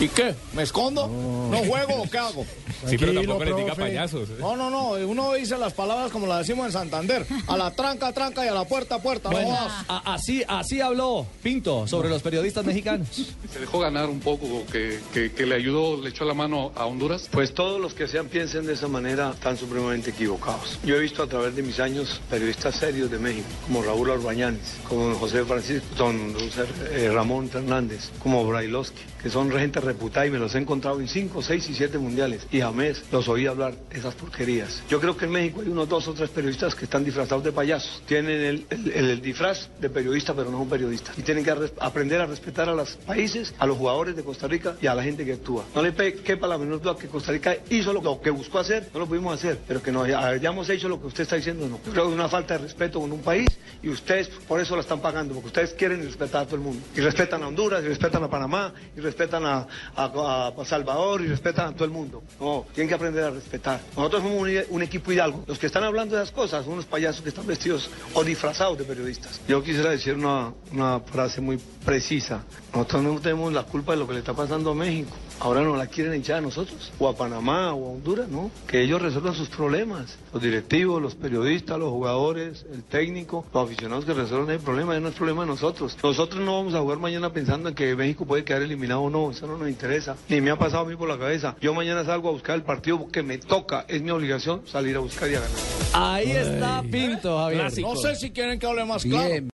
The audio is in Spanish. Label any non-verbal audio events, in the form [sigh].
¿Y qué? ¿Me escondo? ¿No juego o qué hago? Sí, pero tampoco le diga payasos. ¿eh? No, no, no. Uno dice las palabras como las decimos en Santander. A la tranca, tranca y a la puerta, puerta. Bueno, no así, así habló Pinto sobre los periodistas mexicanos. [laughs] se dejó ganar un poco, que, que- que le ayudó, le echó la mano a Honduras. Pues todos los que sean piensen de esa manera están supremamente equivocados. Yo he visto a través de mis años periodistas serios de México, como Raúl Arbañanes, como José Francisco, don José, eh, Ramón Fernández, como Brailovsky, que son gente reputada y me los he encontrado en 5, 6 y 7 mundiales y jamás los oí hablar esas porquerías. Yo creo que en México hay unos dos o tres periodistas que están disfrazados de payasos. Tienen el, el- disfraz de periodista, pero no son periodistas. Y tienen que aprender a respetar a los países, a los jugadores de Costa Rica y a la gente que actúa. No le quepa la menor duda que Costa Rica hizo lo que, buscó hacer, no lo pudimos hacer, pero que nos hayamos hecho lo que usted está diciendo, no. Yo creo que es una falta de respeto con un país y ustedes por eso la están pagando, porque ustedes quieren respetar a todo el mundo. Y respetan a Honduras, y respetan a Panamá, y respetan a, a- Salvador, y respetan a todo el mundo. No, tienen que aprender a respetar. Nosotros somos un, un equipo hidalgo. Los que están hablando de esas cosas son unos payasos que están vestidos o disfrazados de periodistas. Yo quisiera decir una, una frase muy precisa. Nosotros no tenemos la culpa de lo que le está pasando a México. Ahora no la quieren echar a nosotros, o a Panamá, o a Honduras, ¿no? Que ellos resuelvan sus problemas. Los directivos, los periodistas, los jugadores, el técnico, los aficionados que resuelvan el problema, ya no es problema de nosotros. Nosotros no vamos a jugar mañana pensando en que México puede quedar eliminado o no, eso no nos interesa. Ni me ha pasado a mí por la cabeza. Yo mañana salgo a buscar el partido que me toca, es mi obligación salir a buscar y a ganar. Ahí está Pinto, Javier. No sé si quieren que hable más claro.